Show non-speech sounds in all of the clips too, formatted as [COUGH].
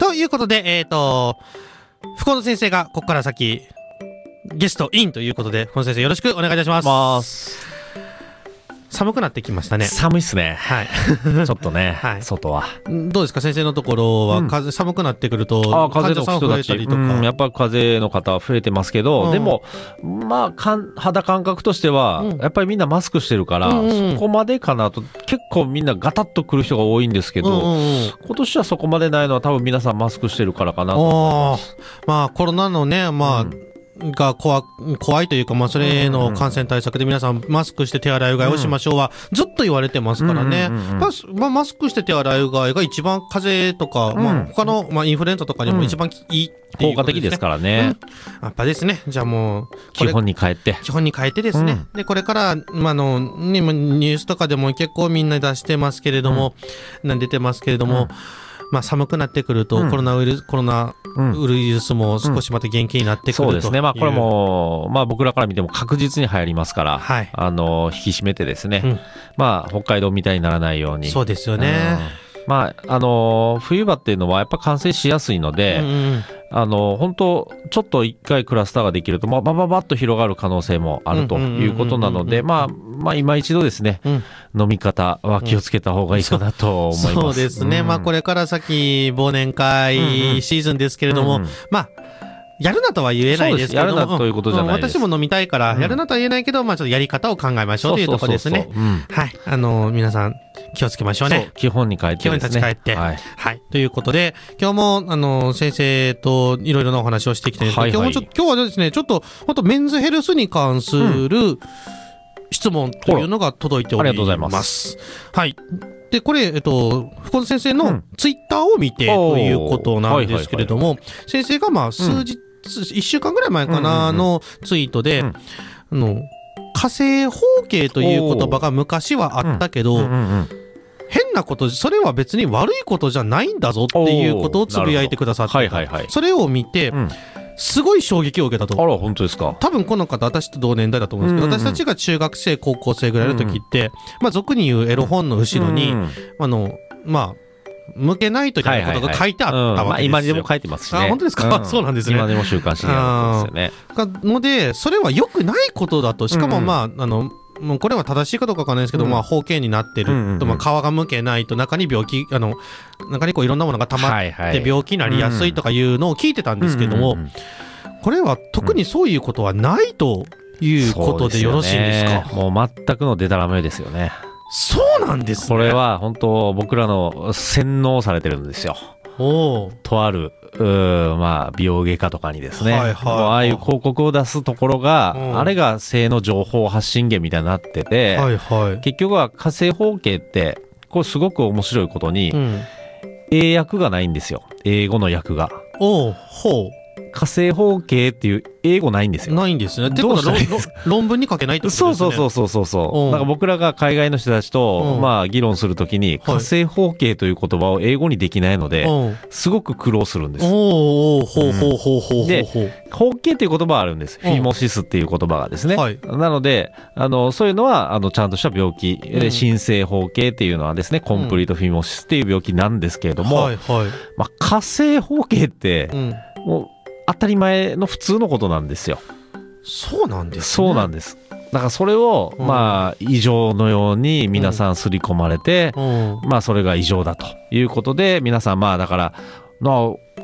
ということで、えっ、と、福本先生がここから先、ゲストインということで、福本先生よろしくお願いいたします。寒くなってきましたね。寒いっすね。はい。[LAUGHS] ちょっとね、はい外は。どうですか？先生のところは、うん風寒くなってくると、ああ、風邪の人たち。うんやっぱ風邪の方は増えてますけど、うんでも、まあかん、肌感覚としては、うんやっぱりみんなマスクしてるから、そこまでかなと、結構みんなガタッと来る人が多いんですけど、うんうんうん今年はそこまでないのは多分皆さんマスクしてるからかなと。まあコロナのね、まあ、うんが怖怖いというか、まあ、それの感染対策で皆さんマスクして手洗いうがいをしましょうは、ずっと言われてますからね。まあマスクして手洗いうがいが一番風邪とか、まうんあ、他の、まあ、インフルエンザとかにも一番いいっていう効果的です。からね。やっぱですね。じゃあもう、基本に帰って。基本に変えてですね。で、これから、まあ、あの、ニュースとかでも結構みんな出してますけれども、な出てますけれども、うんまあ、寒くなってくると、うん。コロナウイルス、コロナうんウイルスも少しまた元気になってくるう、そうですね。まあこれも、まあ僕らから見ても確実に流行りますから、はい。あの、引き締めてですね、うん。まあ北海道みたいにならないように。そうですよね。うんまあ、あの冬場っていうのはやっぱ感染しやすいので、うんうんあの本当ちょっと一回クラスターができると、まあ、バババッと広がる可能性もあるということなので、うんまあ、まあ、今一度ですね、うん。飲み方は気をつけた方がいいかなと思います。そうですね。まあこれれから先、忘年会うんうんシーズンですけれども、うんうんまあ、やるなとは言えないですけどやるなということじゃないうん私も飲みたいから、うん。やるなとは言えないけど、まあちょっとやり方を考えましょうというところですね。うん。はい。あの、皆さん気をつけましょうねそう。基本に帰ってね。基本に立ち返ってはい。はい。ということで、今日も、あの、先生といろいろなお話をしてきてはいはい今日もちょ今日はですね、ちょっと、本当メンズヘルスに関する質問というのが届いております。ありがとうございますはい。で、これ、えっと、福本先生のうんツイッターを見てということなんですけれども、先生がまあ、数日、一週間ぐらい前かな、うんうんうんのツイートで、うんあの、火星方形という言葉が昔はあったけど、うんうんうん変なこと、それは別に悪いことじゃないんだぞっていうことをつぶやいてくださってた。はいはいはい。それを見て、うん。すごい衝撃を受けたと。あら、本当ですか？多分この方、私と同年代だと思うんですけど、うん。うん私たちが中学生、高校生ぐらいの時って、まあ、俗に言うエロ本の後ろに、うん。あの、まあ、向けないといけないことが書いてあったわけですよ。今でも書いてますしね。あ本当ですか？そうなんですね。今でも週刊誌にあるんですよね。かので、それは良くないことだと、しかもうんうん。まあ、あの、もうこれは正しいかどうかわかんないですけど、うん。まあ、包茎になってると、うんうんうん。まあ、皮が向けないと中に病気、あの、中にこういろんなものが溜まって病気になりやすいとかいうのを聞いてたんですけども、うんうんうん。これは特にそういうことはないということでよろしいんですか？ね。もう全くのデタラメですよね。そうなんですね。これは本当僕らの洗脳されてるんですよ。おーとある、まあ、美容外科とかにですね、はいはいもうああいう広告を出すところが、うんあれが性の情報発信源みたいになってて、はいはい。結局は火星方形って、これすごく面白いことに、うん。英訳がないんですよ。英語の訳が。おうほ火星方形っていう英語ないんですう。よ。ないんですね。ってどうことは論文に書けないってことですね。そうそうそうそうそうそうう。んなんか僕らが海外の人たちと、うんまあ議論するときに、火星方形という言葉を英語にできないので、うん。すごく苦労するんです。おうおうほうほうほうほうほうで。方形っていう言葉はあるんです。フうんィモシスっていう言葉がですね。はいなので、あの、そういうのは、あの、ちゃんとした病気、うんで新生方形っていうのはですね、コンプリートフィモシスっていう病気なんですけれども、はいはい。まあ、火星方形ってう、ん。もう、当たり前の普通のことなんですよ。そうなんですね。そうなんです。だからそれを、うんまあ、異常のように皆さん刷り込まれて、うん。まあ、それが異常だということで、皆さん、まあ、だから、なあ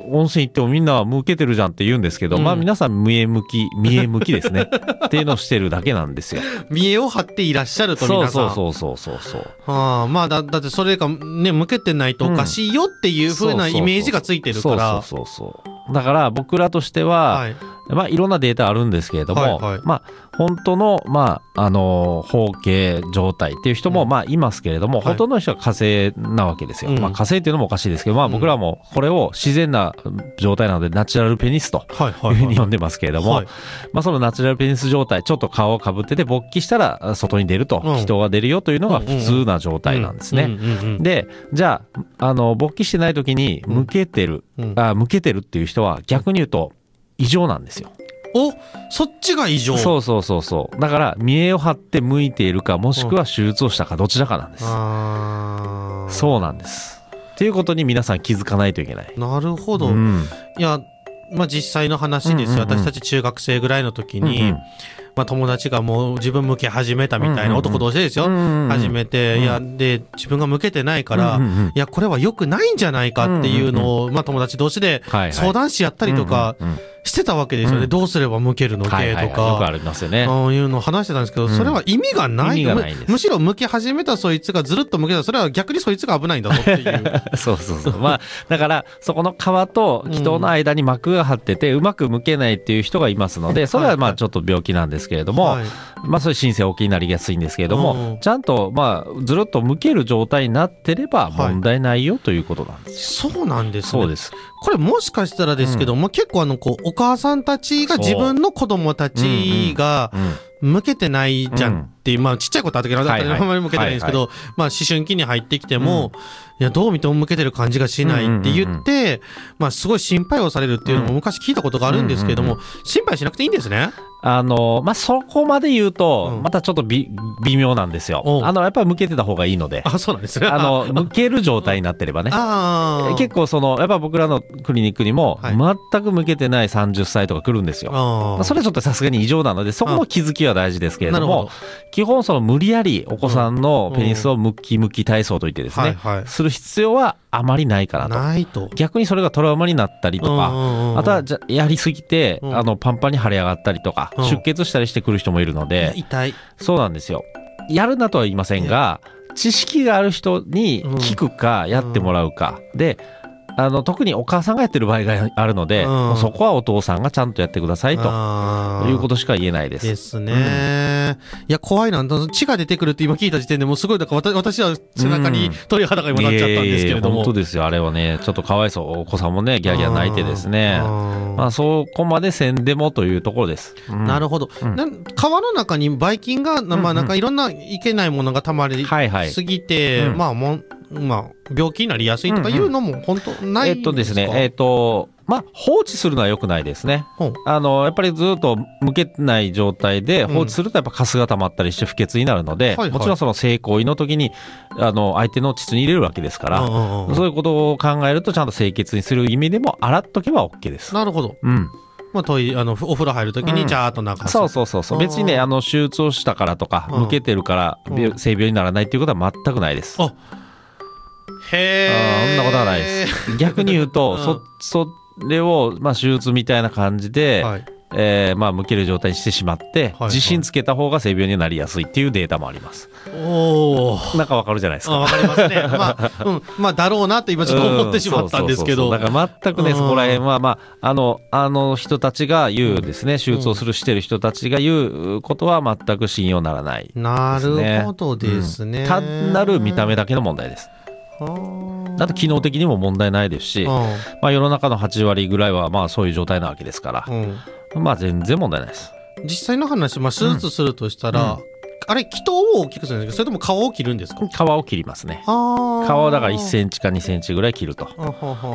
温泉行ってもみんなは向けてるじゃんって言うんですけど、うんまあ皆さん見え向き、見え向きですね。[LAUGHS] っていうのをしてるだけなんですよ。見栄を張っていらっしゃるとそう皆さん。そうそうそうそうそう。ああまあだ、だってそれがね、向けてないとおかしいよっていう風なイメージがついてるから。そうそうそうそう。だから僕らとしては、はい。まあいろんなデータあるんですけれども、はいはい。まあ本当の、まあ、あの、包茎状態っていう人も、うん。まあいますけれども、はい。ほとんどの人は火星なわけですよ。うん。まあ火星っていうのもおかしいですけど、まあうん。僕らもこれを自然な状態なので、ナチュラルペニスとはいはいい。うはい。ふうに呼んでますけれども、はい。まあそのナチュラルペニス状態、ちょっと顔をかぶってて勃起したら外に出ると、うん。人が出るよというのが普通な状態なんですね。で、じゃあ、あの、勃起してない時に向けてる、うん。あ向けてるっていう人は逆に言うと異常なんですよ。おそっちが異常。そうそうそうそう。だから、見栄を張って向いているか、もしくは手術をしたか、どちらかなんです。あーそうなんです。っていうことに皆さん気づかないといけない。なるほど。うんいや、まあ実際の話ですよ。うんうんうん私たち中学生ぐらいの時に、うんうんまあ友達がもう自分向け始めたみたいな、うんうんうん。男同士ですよ。始めて、うん。いや、で、自分が向けてないから、うんうんうん。いや、これは良くないんじゃないかっていうのを、まあ友達同士ではいはい。相談し合ったりとかうんうんうん。してたわけですよね。うん。どうすれば向けるのはい系とはいはい。よくあか。りますよね。ああいうのを話してたんですけど、うん。それは意味がないむむしろ向け始めたそいつがずるっと向けたそれは逆にそいつが危ないんだぞっていう。[LAUGHS] そうそうそう。まあ、だから、そこの皮と気筒の間に膜が張ってて、うまく剥けないっていう人がいますので、それはまあちょっと病気なんですけれども、はい。まあそういう申請大きになりやすいんですけれども、うん。ちゃんとまあずるっと剥ける状態になってればはい。問題ないよということなんですよ。そうなんですね。そうです。これもしかしたらですけど、まあ、結構あの、こう、お母さんたちが自分の子供たちがうん。向けてないじゃんっていう、まあ、ちっちゃい子ってあったけど、だったらはいまり向けてないんですけど、まあ、思春期に入ってきても、いや、どう見ても向けてる感じがしないって言って、まあ、すごい心配をされるっていうのも昔聞いたことがあるんですけれども、うん。心配しなくていいんですね。あの、まあそこまで言うとう、んまたちょっとび微妙なんですよ。あの、やっぱり剥けてた方がいいので、あ、そうなんですね。あの、剥ける状態になってればね。ああ。結構その、やっぱ僕らのクリニックにも、はい全く向けてない30歳とか来るんですよ。まあそれはちょっとさすがに異常なので、そこの気づきは大事ですけれども。基本その無理やりお子さんのペニスをムキムキ体操といってですね、はいはいする必要はあまりないかなと。ないと。逆にそれがトラウマになったりとか、かあとはじゃやりすぎて、うんあのパンパンに腫れ上がったりとか、うん出血したりしてくる人もいるので、痛い。そうなんですよ。やるなとは言いませんが、知識がある人に聞くか、やってもらうか。で、あの、特にお母さんがやってる場合があるので、うんそこはお父さんがちゃんとやってくださいということしか言えないです。ですね。いや、怖いな。血が出てくるって今聞いた時点でもうすごい、だから私私は背中に鳥肌が今なっちゃったんですけれども。いえいえ本当ですよ。あれはね、ちょっとかわいそう。お子さんもね、ギャーギャー泣いてですね。まああ、そこまでせんでもというところです。うんなるほど、川の中にばい菌が、なまあ、うんうんなんかいろんないけないものがたまりはいはい。すぎて、うんまあもう、まあ、病気になりやすいとかいうのも本当ないえんっとですね、えっと、まあ、放置するのは良くないですね。あの、やっぱりずっと向けない状態で放置するとやっぱカスが溜まったりして不潔になるので、はいはいもちろんその性行為の時に、あの、相手の膣に入れるわけですから、うんうんうんそういうことを考えるとちゃんと清潔にする意味でも洗っとけば OK です。なるほど。うん。まあ、トイレあのお風呂入るときうんにジャーっと流す。そうそうそうそう。別にね、あの、手術をしたからとか、うん向けてるからうん病性病にならないっていうことは全くないです。あへえ。そんなことはないです。[LAUGHS] 逆に言うと、うんそ、それを、まあ、手術みたいな感じで、はい。えーまあ、向ける状態にしてしまって、はい自信つけた方が性病になりやすいっていうデータもあります。おお。なんかわかるじゃないですか。あわかりますね。[LAUGHS] まあ、うん。まあ、だろうなって今ちょっと思ってしまったんですけど。だから全くね、うんそこら辺は、まあ、あの、あの人たちが言うですね、手術をする、してる人たちが言うことは全く信用ならない。なるほどですね。単なる見た目だけの問題です。はだと機能的にも問題ないですし、あまあ世の中の8割ぐらいはまあそういう状態なわけですからう、ん。まあ全然問題ないです。実際の話、まあ、手術するとしたら、うんあれ、気筒を大きくするんですか？それとも皮を切るんですか？皮を切りますね。あ皮をだから1ンセンチか2センチぐらい切ると。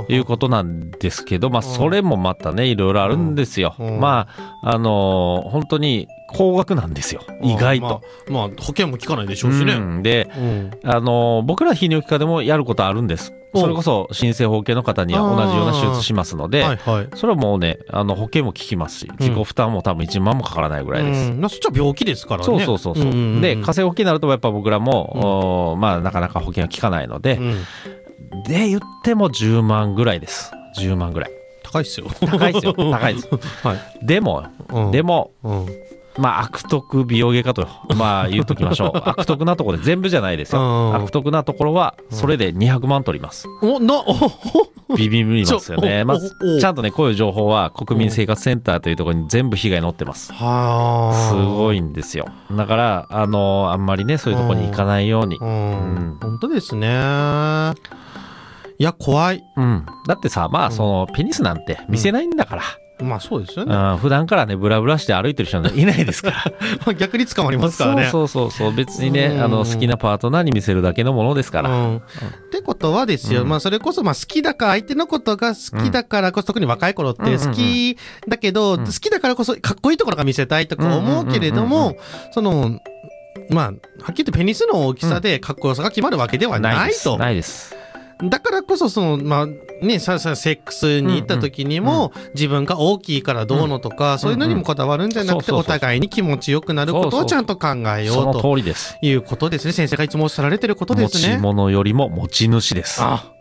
いうことなんですけど、まあ、それもまたね、いろいろあるんですよ。うんまあ、あのー本当に高額なんですよ。意外と。まあ、まあ、保険も効かないでしょうしね。うんで、うん。あのー僕ら泌尿器科でもやることあるんです。おそれこそ、新生保険の方には同じような手術しますので、はいはい。それはもうね、あの保険も効きますし、自己負担も多分1万もかからないぐらいです。うん、まあそっちは病気ですからね。そうそうそうそう。んんんで、火星保険になるとやっぱ僕らも、おーまあなかなか保険は効かないので、うんで言っても10万ぐらいです。10万ぐらい。高いっすよ。高いですよ。高いです。[LAUGHS] はい。でも、うんでも、うん。まあ悪徳美容外科と、まあ言うときましょう。[LAUGHS] 悪徳なところで全部じゃないですうよ。ん悪徳なところは、それで200万取ります。お、な、お、ビビりますよね。まずちゃんとね、こういう情報は国民生活センターというところに全部被害載ってます。はあ。すごいんですよ。だから、あの、あんまりね、そういうところに行かないようにう。うんん。本当ですね。いや、怖い。うん。だってさ、まあ、その、ペニスなんて見せないんだから。まあそうですよね。うん、普段からね、ブラブラして歩いてる人は [LAUGHS] いないですから。まあ逆に捕まりますからね。そうそうそう。別にね、うんあの、好きなパートナーに見せるだけのものですから。うん、ってことはですよ、うんまあそれこそまあ好きだから相手のことが好きだからこそ、特に若い頃って好きだけど、ん好きだからこそかっこいいところが見せたいとか思うけれどもそのまあはっきり言ってペニスの大きさでかっこよさが決まるわけではないと。ないです。だからこそ、その、まあ、ね、さ、さ、セックスに行った時にも、自分が大きいからどうのとか、そういうのにもこだわるんじゃなくて、お互いに気持ちよくなることをちゃんと考えよそうのと通りです。いうことですね。先生がいつもおっしゃられてることで持ちすね。物よりも持ち主です。あ、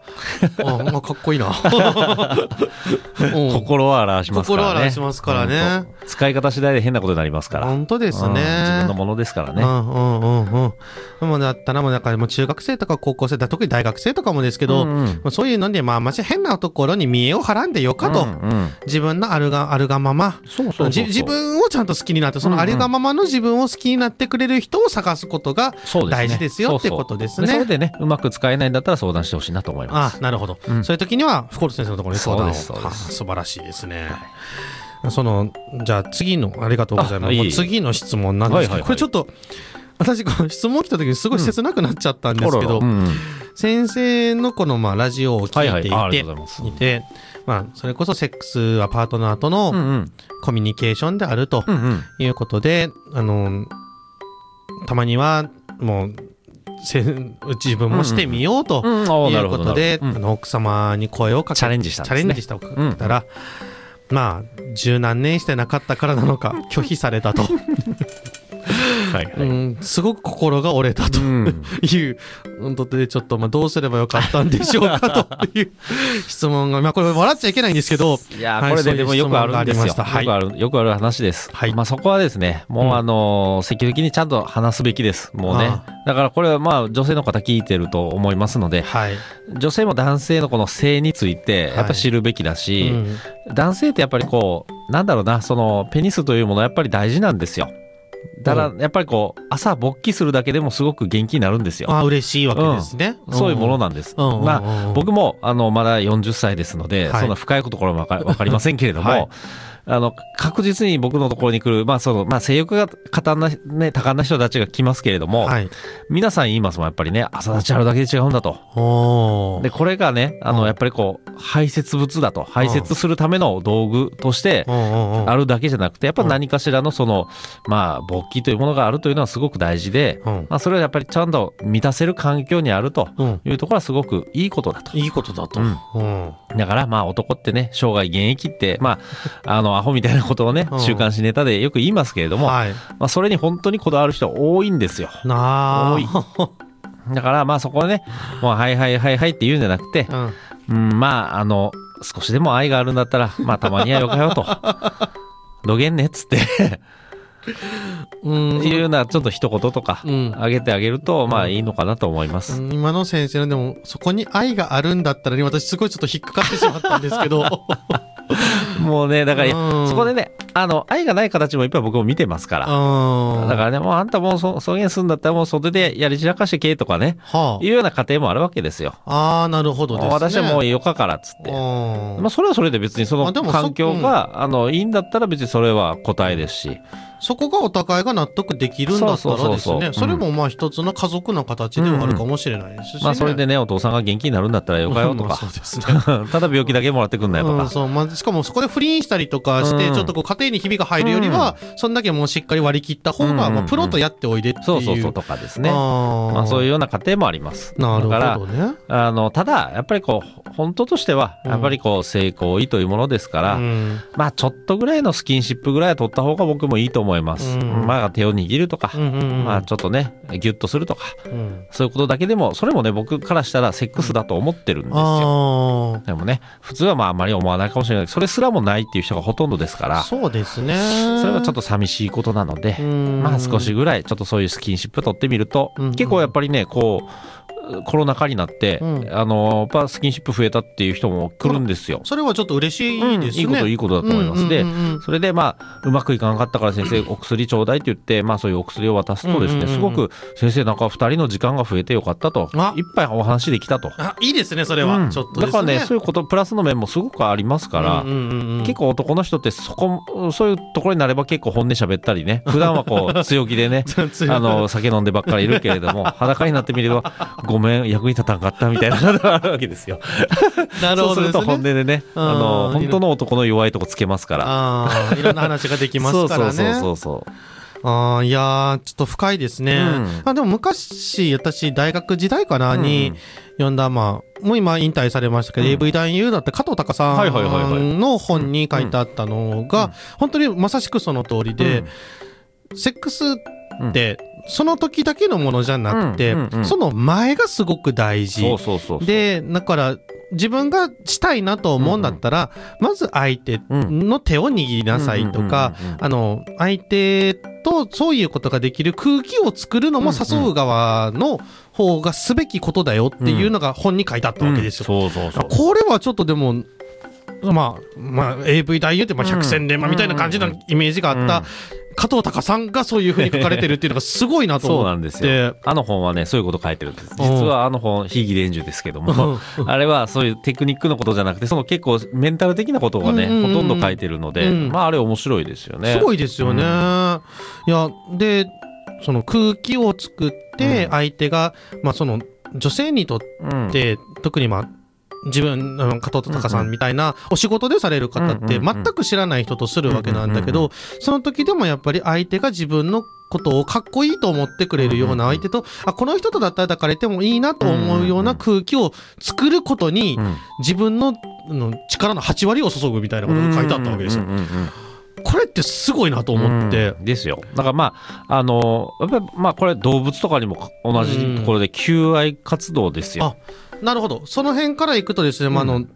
あ、まあ、かっこいいな。う [LAUGHS] ん心は表しますからね。心を表しますからね使い方次第で変なことになりますから。本当ですうんね。自分のものですからね。うんうんうんうん。でもだったらもうだからもう中学生とか高校生だ特に大学生とかもですけど、うんうんまあそういうのでまあまし変なところに見栄をはらんでよかと、うんうん自分のあるがあるがまま自分をちゃんと好きになってそのあるがままの自分を好きになってくれる人を探すことが大事ですよってことですねそうそうそれでね、うまく使えないんだったら相談してほしいなと思います。あなるほど、うん。そういう時には福本先生のところに相談を。そうです。素晴らしいですね、そのじゃあ次のありがとうございます。次の質問なんですけど、はいはいはい。これちょっと私この質問来た時にすごい切なくなっちゃったんですけど、うんうん。先生のこのまあラジオを聞いていて、まあ、それこそセックスはパートナーとうんのうん。コミュニケーションであるとうんうん。いうことで、あのたまにはもうせ自分もしてみようということで、なるほど。あの奥様に声をかけチャレンジしたね。チャレンジしたたら、まあ十何年してなかったからなのか拒否されたと、う [LAUGHS] んはいはいうん、すごく心が折れたとうんいうことでちょっとまあどうすればよかったんでしょうかという [LAUGHS] 質問がまあこれ笑っちゃいけないんですけどいやこれででもよくあるんですよ。はいよくある、よくある話です。はいまあそこはですね、もう、うんあのー積極的にちゃんと話すべきです。もうねあ。だからこれはまあ女性の方聞いてると思いますので、はい、女性も男性のこの性についてやっぱ知るべきだうし、ん男性ってやっぱりこう、なんだろうな、そのペニスというものはやっぱり大事なんですよ。だからやっぱりこう、朝勃起するだけでもすごごく元気になるんですよ。あ嬉しいわけですね、そういうものなんです。うん。うん。まうん。あ、僕も、あの、まだ40歳ですので、はい。そんな深いところもわかわかりませんけれども、はいあの、確実に僕のところに来る、まあ、その、まあ、性欲が過多な、ね、多感な人たちが来ますけれども、はい。皆さん言いますもん、やっぱりね、朝立ちあるだけで違うんだと。で、これがね、あの、うんやっぱりこう、排泄物だと。排泄するための道具として、あるだけじゃなくて、やっぱ何かしらのその、まあ、勃起というものがあるというのはすごく大事で、うん。まあ、それはやっぱりちゃんと満たせる環境にあるとうん。いうところはすごくいいことだと。いいことだと、うん。うんだからまあ男ってね、生涯現役って、まあ、[LAUGHS] あの、アホみたいなことをねう、ん。週刊誌ネタでよく言いますけれども、はい。まあそれに本当にこだわる人多いんですよ。なあ。多い。だからまあそこはね、もうはいはいはいはいって言うんじゃなくて、うん。うん、まああの、少しでも愛があるんだったら、まあたまにはよかよと。[LAUGHS] どげんねっつってうん。いうようなちょっと一言とかうん。あげてあげると、まあいいのかなと思います。うん。今の先生のでもそこに愛があるんだったらね私すごいちょっと引っかかってしまったんですけど。[LAUGHS] もうね、だから、うん。そこでね、あの、愛がない形もいっぱい僕も見てますから。うん。だからね、もうあんたもうそ、そげんすんだったらもう袖でやり散らかしてけとかね、はいうような家庭もあるわけですよ。ああーなるほどですね。私はもうよかからっつって。うん。まあそれはそれで別にその環境が、あの、いいんだったら別にそれは答えですし。そこがお互いが納得できるんだったらですねそれもまあ一つの家族の形ではあるかもしれないですし、ねまあそれでね、お父さんが元気になるんだったらよかよとか [LAUGHS] ただ病気だけもらってくんなよとうん、か。そうまあ、しかもそこで不倫したりとかして、うんちょっとこう家庭にひびが入るよりは、そんだけもうしっかり割り切った方が、うんまあ、プロとやっておいでっていう。そうそうそうとかですね。あまあそういううような家庭もあります。なるほだからどね。あの、ただ、やっぱりこう、本当としては、うん。やっぱりこう、性行為というものですから、うん。まあちょっとぐらいのスキンシップぐらいは取った方が僕もいいと思います。うん。まあ手を握るとか、うんうんうん。まあちょっとね、ギュッとするとか、うんそういうことだけでも、それもね、僕からしたらセックスだと思ってるんですよ。あでもね、普通はまああまり思わないかもしれない。それすらもないっていう人がほとんどですかあ、ら、そうですね。それはちょっと寂しいことなので、うん。まあ少しぐらいちょっとそういうスキンシップ取ってみると、うん。結構やっぱりね、こう、コロナ禍になって、うんあの、やっぱスキンシップ増えたっていう人も来るんですよ。それはちょっと嬉しいですね。いいこと、いいことだと思います。でうんうんうんうんそれでまあ、うまくいかなかったから先生、お薬ちょうだいって言って、まあそういうお薬を渡すとですね、うんうんうんすごく先生なんか二人の時間が増えてよかったとあ、いっぱいお話できたと。あ、いいですね、それは。うんちょっとですだからね、そういうこと、プラスの面もすごくありますから、うんうんうんうん結構男の人ってそこ、そういうところになれば結構本音喋ったりね、普段はこう強気でね、[LAUGHS] あの、酒飲んでばっかりいるけれども、裸になってみれば、ごめん、役に立たんかったみたいなことがあるわけですよ。[LAUGHS] なるほどですそうすると本音ね。でね、うんあの、本当の男の弱いとこつけますから。ああ、いろんな話ができますからね。[LAUGHS] そうそうそうそう。ああ、いやー、ちょっと深いですね。うんあでも昔、私、大学時代かな、にうん読んだ、まあ、もう今引退されましたけど、うん AV 男優だった加藤隆さんの本に書いてあったのが、うん本当にまさしくその通りで、セックスってその時だけのものじゃなくて、うんうんうんその前がすごく大事。で、だから、自分がしたいなと思うんだったら、まず相手の手を握りなさいとか、うんうんうんうん。あの、相手とそういうことができる空気を作るのも誘う側の方がすべきことだよっていうのが本に書いてあったわけですよ。これはちょっとでも、まあ、まあ、AV 大優ってまあ百戦錬磨みたいな感じのイメージがあった、加藤隆さんがそういうふうに書かれてるっていうのがすごいなとそう思って。なんですよ。あの本はね、そういうこと書いてるんです。実はあの本、非義伝授ですけども、あれはそういうテクニックのことじゃなくて、その結構メンタル的なことがね、ほとんど書いてるので、うんまああれ面白いですよね。すごいですよね。うんいや、で、その空気を作って、うん相手が、まあその、女性にとっうん。て、特にまあ、自分、加藤隆さんみたいなお仕事でされる方ってうんうんうん。全く知らない人とするわけなんだけうんうんど、その時でもやっぱり相手が自分のことをかっこいいと思ってくれるような相手と、あ、この人とだったら抱かれてもいいなと思うような空気を作ることにうん。自分のあの力の8割を注ぐみたいなことが書いてあったわけですよ。うん。うんうんうん。これってすごいなと思って。うん。ですよ。だからまあ、あの、やっぱりまあこれ動物とかにも同じところで求愛活動ですよ。なるほど。その辺からいくとですね、まあ、あうの、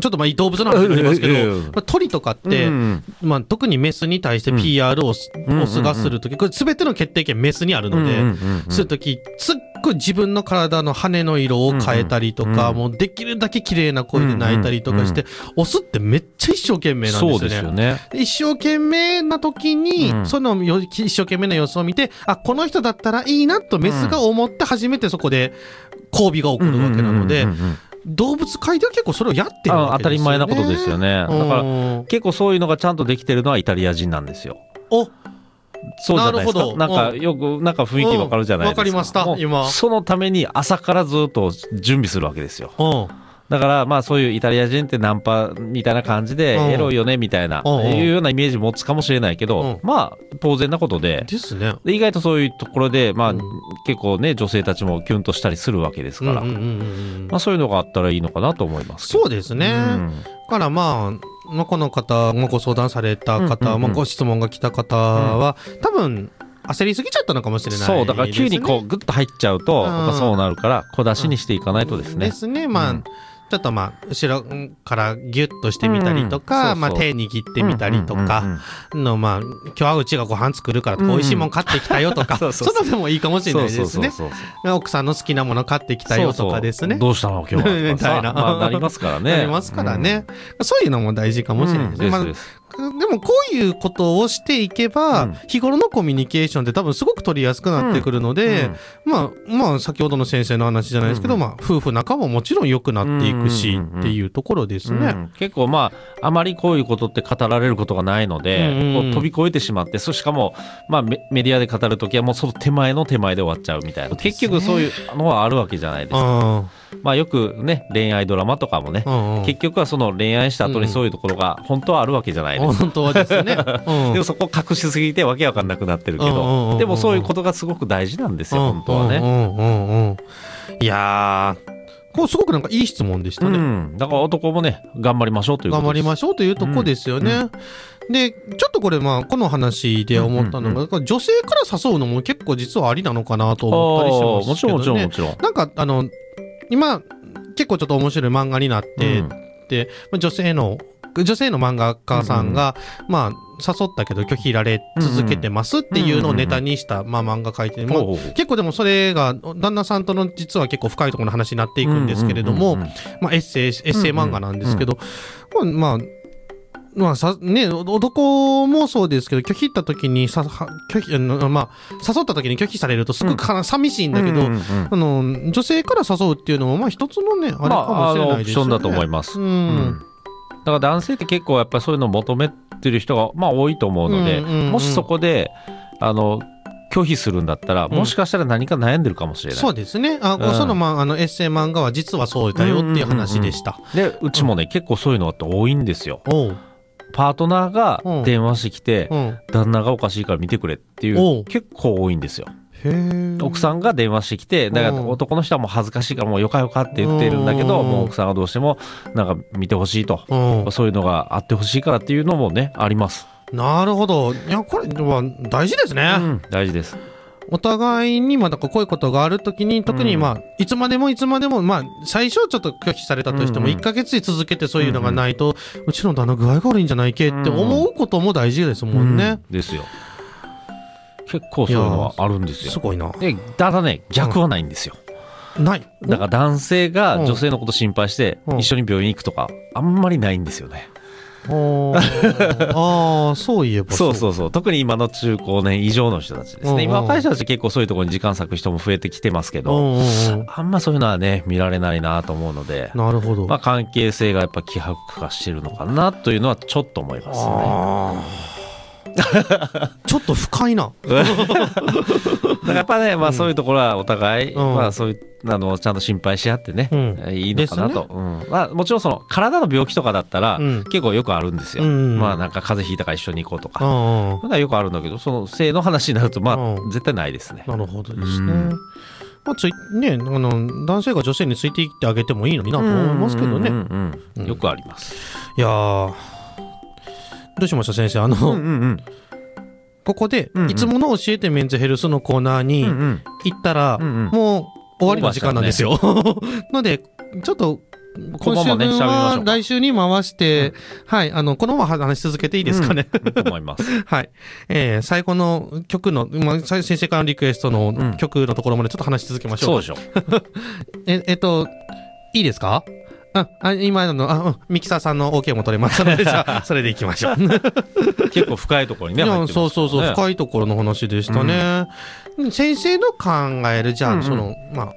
ちょっとまあ動物の話になりますけど、まあ鳥とかって、うんまあ、特にメスに対して PR をす、うんオスがするとき、これ全ての決定権メスにあるので、するとき、すっごい自分の体の羽の色を変えたりとか、うんもうできるだけ綺麗な声で鳴いたりとかして、オスってめっちゃ一生懸命なんですよね。よね。で一生懸命な時に、うん。そのよ一生懸命な様子を見て、あ、この人だったらいいなとメスが思って初めてそこで交尾が起こるわけなので、動物界では結構それをやってるわあ当た。り前なことですよね。だからうん結構そういうのがちゃんとできてるのはイタリア人なんですよ。お、そうじゃないですか。なるほどなんかよく、なんか雰囲気わかるじゃないですか。うんわかりました今そのために朝からずっと準備するわけですよ。うん。だからまあそういうイタリア人ってナンパみたいな感じでうんエロいよねみたいな、いうようなイメージ持つかもしれないけど、うんまあ当然なことで。ですね。で意外とそういうところで、まあ、うん結構ね、女性たちもキュンとしたりするわけですから、まあそういうのがあったらいいのかなと思います。そうですね。からまあ、まあ、この方、まあ、ご相談された方、まあ、ご質問が来た方は、多分、焦りすぎちゃったのかもしれない。そう、だから急にこう、グッと入っちゃうと、そうなるから、小出しにしていかないとですね。ですね。まあ、うんちょっとまあ、後ろからギュッとしてみたりとか、まあ、手握ってみたりとか、の、まあ、今日はうちがご飯作るから、美味しいもん買ってきたよとか、そうそうでもいいかもしれないですね。奥さんの好きなもの買ってきたよとかですね。どうしたの今日は。みたいなまあ、なりますからね。なりますからね。そういうのも大事かもしれないうん。ですね。まあでもこういうことをしていけば、うん。日頃のコミュニケーションって多分すごく取りやすくなってくるので、まあまあ先ほどの先生の話じゃないですけど、うん。まあ夫婦仲ももちろん良くなっていくし、っていうところですね。うん。結構まああまりこういうことって語られることがないので、こう飛び越えてしまってそしかも、まあ、メメディアで語るときはもうその手前の手前で終わっちゃうみたいな、結局そういうのはあるわけじゃないですか、あまあ、よくね恋愛ドラマとかもねあ、うんうん結局はその恋愛した後にそういうところが本当はあるわけじゃないですか。本当はですね。[LAUGHS] うんでもそこ隠しすぎてわけわかんなくなってるけうんうんうんうんどでもそういうことがすごく大事なんですよ本当はね。うんうんうんうんいやー、こうすごくなんかいい質問でしたね。うん、だから男もね頑張りましょうという頑張りましょうというとこですよね。で、ちょっとこれまあ、この話で思ったのが、女性から誘うのも結構実はありなのかなと思ったりしますああもちろんもちろんもね。ちろん。なんか、あの、今、結構ちょっと面白い漫画になって、うん。女性の、女性の漫画家さんが、まあ、誘ったけど拒否られ続けてますっていうのをネタにした、まあ漫画書いて、まあ結構でもそれが旦那さんとの実は結構深いところの話になっていくんですけれども、うんうんうんまあエッセイ、エッセイ漫画なんですけど、まあ、まあ、まあさ、ね、お男もそうですけど、拒否った時にさ、は拒否、あのまあ、誘った時に拒否されるとすごくかな、寂しいんだけど、うんうんうんあの、女性から誘うっていうのも、まあ一つのね、あれかまあ、あもしれないですよね。プションだと思います。ううんん。だから男性って結構やっぱりそういうのを求めてる人がまあ多いと思うので、うんうんうんもしそこであの拒否するんだったら、んもしかしたら何か悩んでるかもしれない。そうですね。あ、うんその、まあ、あの、エッセイ漫画は実はそうだよっていう話でした。でうちもね、結構そういうのって多いんですよ。パートナーが電話してきて、うん。旦那がおかしいから見てくれっていおう。う結構多いんですよ。奥さんが電話してきてだからうん男の人はもう恥ずかしいからもうよかよかって言ってるんだけどうん。もう奥さんがどうしてもなんか見てほしいと。うん。そういうのがあってほしいからっていうのもねあります、なるほど。いやこれは大事ですね、うん、大事ですお互いにまあだからこういうことがあるときに特にまあいつまでもいつまでもまあ最初はちょっと拒否されたとしてもうんうん。1ヶ月続けてそういうのがないとうちの旦那具合が悪いんじゃないけって思うことも大事ですもんね。うん。ですよ。結構そういうのはあるんですよ。すごいな。でただね逆はないんですよ、ない。だから男性がうん。女性のこと心配してうん。一緒に病院行くとかあんまりないんですよね、[LAUGHS] ああそういえばそう。そうそう特に今の中高年以上の人たちですね、今若い人たち結構そういうところに時間割く人も増えてきてますけど、あんまそういうのはね見られないなと思うので、なるほど。まあ、関係性がやっぱ希薄化してるのかなというのはちょっと思いますね。ちょっと深いな。[LAUGHS] やっぱね、まあ、そういうところはお互い、うん。まあ、そういうあのちゃんと心配し合ってね、うん。いいのかなと、うん。まあ、もちろんその体の病気とかだったら、うん。結構よくあるんですよ、うんまあなんか風邪ひいたから一緒に行こうとうか、んうん。まだよくあるんだけどその性の話になるとまあ、うん。絶対ないですね。なるほどですね。うん。まあ、ついねあの男性が女性についていってあげてもいいのになと思いますけどね。よくあります。いやーどうしました先生？あの、うんうんここで、うんうん。いつもの教えてメンズヘルスのコーナーうんにうんうん。行ったら、うんうん。もう終わりの時間なんですよ。[LAUGHS] のでちょっと今週分は来週に回して、はいあのこのまま話し続けていいですかね？と思います。[LAUGHS] はい、えー最後の曲の、まあ、先生からのリクエストのうん。曲のところまでちょっと話し続けましょうそうか。でしょ。[LAUGHS] え、えっと、いいですか？あ、あ今の、あ、うんミキサーさんの OK も取れましたので、じゃあ、[LAUGHS] それでいきましょう。[LAUGHS] 結構深いところにねそうそうそう、深いところの話でしたね。先生の考える、じゃあ、うんうん。その、まあ、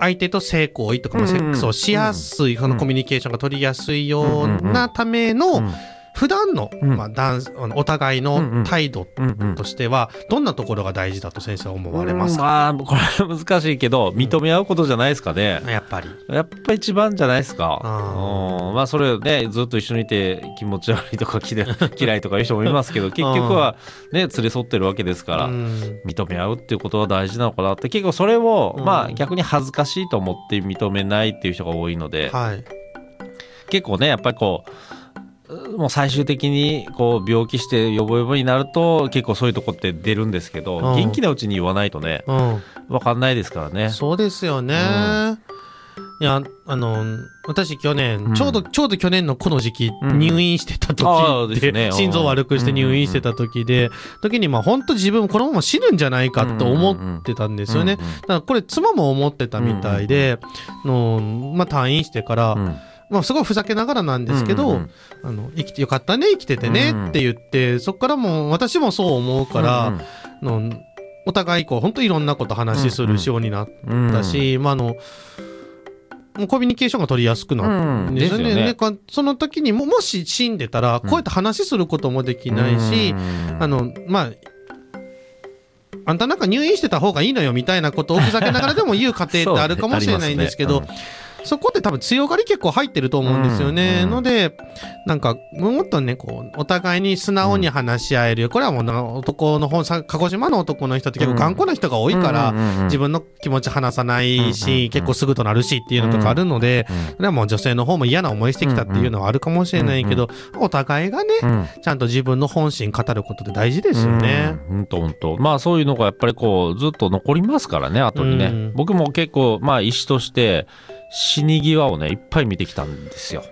相手と性行為とか、まあ、セックスをしやすい、そのコミュニケーションが取りやすいようなための、うん普段の、うん。まあ、男お互いの態度としては、どんなところが大事だと先生は思われますうんか、まあこれは難しいけど認め合うことじゃないですかね、やっぱり。やっぱ一番じゃないですか。あうん。まあそれねずっと一緒にいて気持ち悪いとか [LAUGHS] 嫌いとかいう人もいますけど結局はね連れ添ってるわけですから、うん。認め合うっていうことは大事なのかなって。結構それを、うん。まあ逆に恥ずかしいと思って認めないっていう人が多いので、はい。結構ねやっぱりこうもう最終的にこう病気してヨボヨボになると結構そういうとこって出るんですけど、うん。元気なうちに言わないとねうん。分かんないですからね。そうですよね。ういや、あの、私去年、うん。ちょうど、ちょうど去年のこの時期、うん。入院してた時でね。心臓悪くして入院してた時で、時にまあ本当自分このまま死ぬんじゃないかと思ってたんですよね。だからこれ妻も思ってたみたいで、のまあ退院してから、うんまあすごいふざけながらなんですけど、うんうんあの生きてよかったね生きててねうん。って言って、そこからもう私もそう思うから、のお互いこう本当いろんなこと話しするようになっうんうん。たし、まああのコミュニケーションが取りやすくなったんですよね。うん。ね。その時にももし死んでたらこうやって話することもできないし、うん。あのまああんたなんか入院してた方がいいのよみたいなことをふざけながらでも言う過程ってあるかもしれないんですけど、[LAUGHS] そこって多分強がり結構入ってると思うんですよね。うんので、なんか、もっとね、こう、お互いに素直に話し合える。これはもうな、男の方、さ鹿児島の男の人って結構頑固な人が多いから、うんうんうん自分の気持ち話さないうんうんうし、ん。結構すぐとなるしっていうのとかあるので、うんそれはもう女性の方も嫌な思いしてきたっていうのはあるかもしれないけど、お互いがね、うん。ちゃんと自分の本心語ることって大事ですよね。うん。本当本当。まあそういうのがやっぱりこうずっと残りますからね後にね。うん。僕も結構まあ医師として死に際をねいっぱい見てきたんですよ。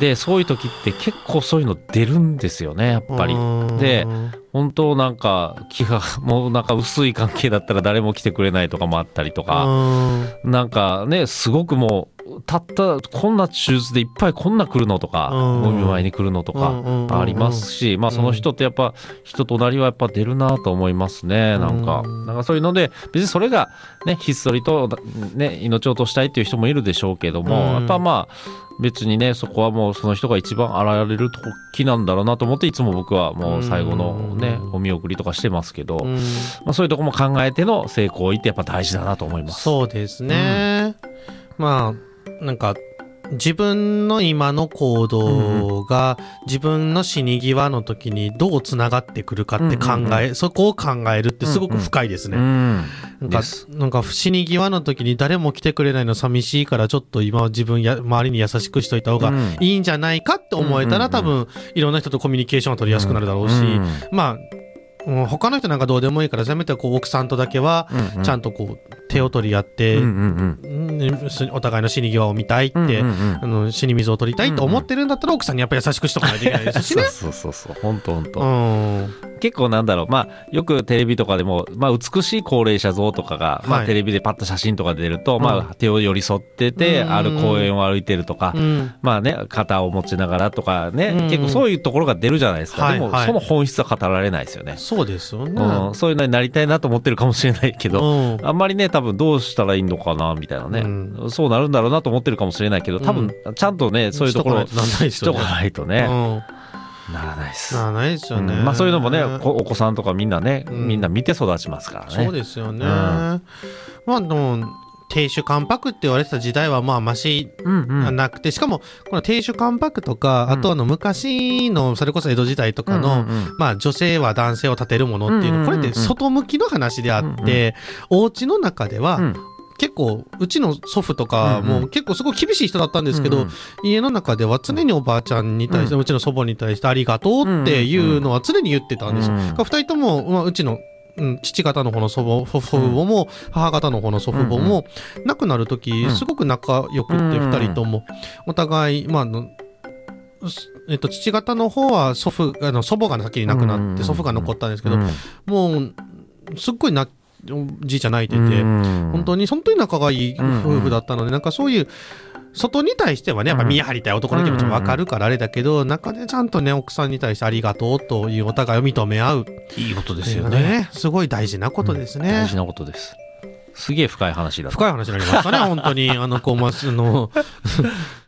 でそういう時って結構そういうの出るんですよねやっぱり。うんで本当なんか気がもうなんか薄い関係だったら誰も来てくれないとかもあったりとか。うんなんかねすごくもうたったこんな手術でいっぱいこんな来るのとかうん。お見舞いに来るのとかありますしまあその人ってやっぱ人となりはやっぱ出るなと思いますねなんか。うんなんかそういうので別にそれがねひっそりとね命を落としたいっていう人もいるでしょうけどもうん。やっぱまあ別にねそこはもうその人が一番あられる時なんだろうなと思っていつも僕はもう最後のねうんお見送りとかしてますけどうん。まあそういうとこも考えての性行為ってやっぱ大事だなと思います。そうですね。まあ、なんか、自分の今の行動が自分の死に際の時にどうつながってくるかって考え、そこを考えるってすごく深いですね。うん。なんかです。なんか死に際の時に誰も来てくれないの寂しいからちょっと今は自分や周りに優しくしといた方がうん。いいんじゃないかって思えたら、うん多分いろんな人とコミュニケーションが取りやすくなるだろうし、うん。まあうん他の人なんかどうでもいいからせめてこう奥さんとだけはうんちゃんとこう手を取り合って、うんうんうん。うんお互いの死に際を見たいって、うんうんうん。あの死に水を取りたいと思ってるんだったら奥さんにやっぱ優しくしとかないといけないですしそうね。そうそうそう本当本当、うん。結構なんだろう。まあよくテレビとかでも、まあ、美しい高齢者像とかが、まあ、はい。テレビでパッと写真とか出ると、うん。まあ、手を寄り添ってて、うん。ある公園を歩いてるとか、うん。まあね肩を持ちながらとかね、うん。結構そういうところが出るじゃないですか、でも、はいはい。その本質は語られないですよね、そうですよね。うん、そういうのになりたいなと思ってるかもしれないけど、うん。あんまりね多分どうしたらいいのかなみたいなね、うん。そうなるんだろうなと思ってるかもしれないけど多分ちゃんとね、そういうところをしとかないとね。ないとね、うん。ならないです。ならないですよね。うん。まあそういうのもねこお子さんとかみんなね、うん。みんな見て育ちますからね。そうですよね。うん。まあでも亭主関白って言われてた時代はまあマシうんうん。なくて、しかもこの亭主関白とか、うん。あとあの昔のそれこそ江戸時代とかの、うんうんうん。まあ女性は男性を立てるものっていうの、うんうんうんこれって外向きの話であって、お家の中では、うん。結構うちの祖父とかうんうも結構すごい厳しい人だったんですけど、うんうん。家の中では常におばあちゃんに対して、うちの祖母に対してありがとうっていうのは常に言ってたんですよ。うん。二人とも、まあ、うちの、うん、父方の方の祖母祖父母も母方の方の祖父母も亡くなる時うん。すごく仲良くってうん二人とも。お互いまあえっと、父方の方は祖父あの祖母が先に亡くなうん。って祖父が残ったんですけどうん。もうすっごいじいちゃん泣いててうん。本当に本当に仲がいい夫婦だったのでなんかそういう外に対してはねやっぱ見え張りたい男の気持ちもわかるからあれだけど中でちゃんとね奥さんに対してありがとうというお互いを認め合ういいことでですすよね。よね。すごい大事なことですね。大事なことです。すげえ深い話だ。深い話になりましたね、本当に。あの、こう、まあ、その、